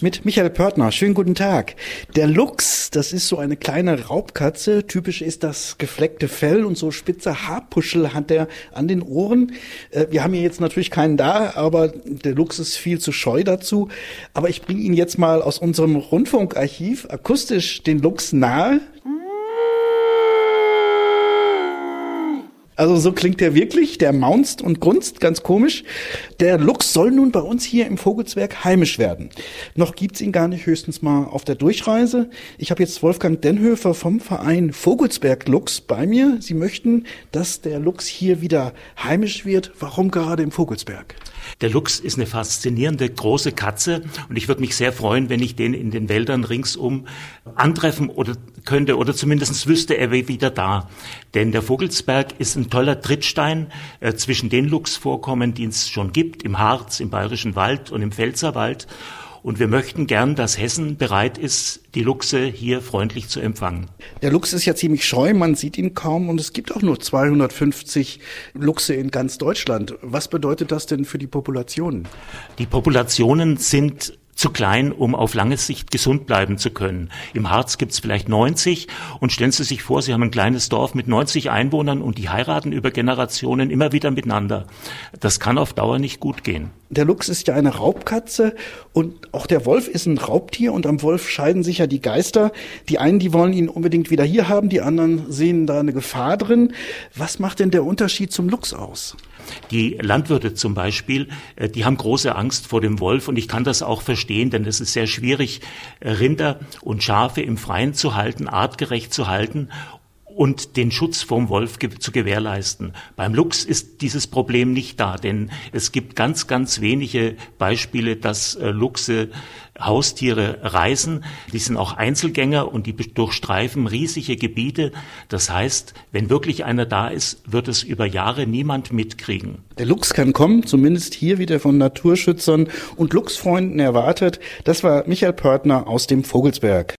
Mit Michael Pörtner. Schönen guten Tag. Der Luchs, das ist so eine kleine Raubkatze. Typisch ist das gefleckte Fell und so spitze Haarpuschel hat er an den Ohren. Äh, wir haben hier jetzt natürlich keinen da, aber der Luchs ist viel zu scheu dazu. Aber ich bringe ihn jetzt mal aus unserem Rundfunkarchiv akustisch den Luchs nahe. Also so klingt der wirklich, der maunzt und grunzt, ganz komisch. Der Luchs soll nun bei uns hier im Vogelsberg heimisch werden. Noch gibt's ihn gar nicht, höchstens mal auf der Durchreise. Ich habe jetzt Wolfgang Denhöfer vom Verein Vogelsberg Luchs bei mir. Sie möchten, dass der Luchs hier wieder heimisch wird. Warum gerade im Vogelsberg? Der Luchs ist eine faszinierende große Katze und ich würde mich sehr freuen, wenn ich den in den Wäldern ringsum antreffen oder könnte oder zumindest wüsste er wieder da. Denn der Vogelsberg ist ein toller Trittstein äh, zwischen den Luchsvorkommen, die es schon gibt, im Harz, im Bayerischen Wald und im Pfälzerwald. Und wir möchten gern, dass Hessen bereit ist, die Luchse hier freundlich zu empfangen. Der Luchs ist ja ziemlich scheu, man sieht ihn kaum und es gibt auch nur 250 Luchse in ganz Deutschland. Was bedeutet das denn für die Populationen? Die Populationen sind zu klein, um auf lange Sicht gesund bleiben zu können. Im Harz gibt's vielleicht 90 und stellen Sie sich vor, Sie haben ein kleines Dorf mit 90 Einwohnern und die heiraten über Generationen immer wieder miteinander. Das kann auf Dauer nicht gut gehen. Der Luchs ist ja eine Raubkatze und auch der Wolf ist ein Raubtier und am Wolf scheiden sich ja die Geister. Die einen, die wollen ihn unbedingt wieder hier haben, die anderen sehen da eine Gefahr drin. Was macht denn der Unterschied zum Luchs aus? Die Landwirte zum Beispiel, äh, die haben große Angst vor dem Wolf und ich kann das auch verstehen, denn es ist sehr schwierig, äh, Rinder und Schafe im Freien zu halten, artgerecht zu halten und den Schutz vom Wolf ge zu gewährleisten. Beim Luchs ist dieses Problem nicht da, denn es gibt ganz, ganz wenige Beispiele, dass äh, Luchse Haustiere reisen. Die sind auch Einzelgänger und die durchstreifen riesige Gebiete. Das heißt, wenn wirklich einer da ist, wird es über Jahre niemand mitkriegen. Der Luchs kann kommen, zumindest hier wieder von Naturschützern und Luchsfreunden erwartet. Das war Michael Pörtner aus dem Vogelsberg.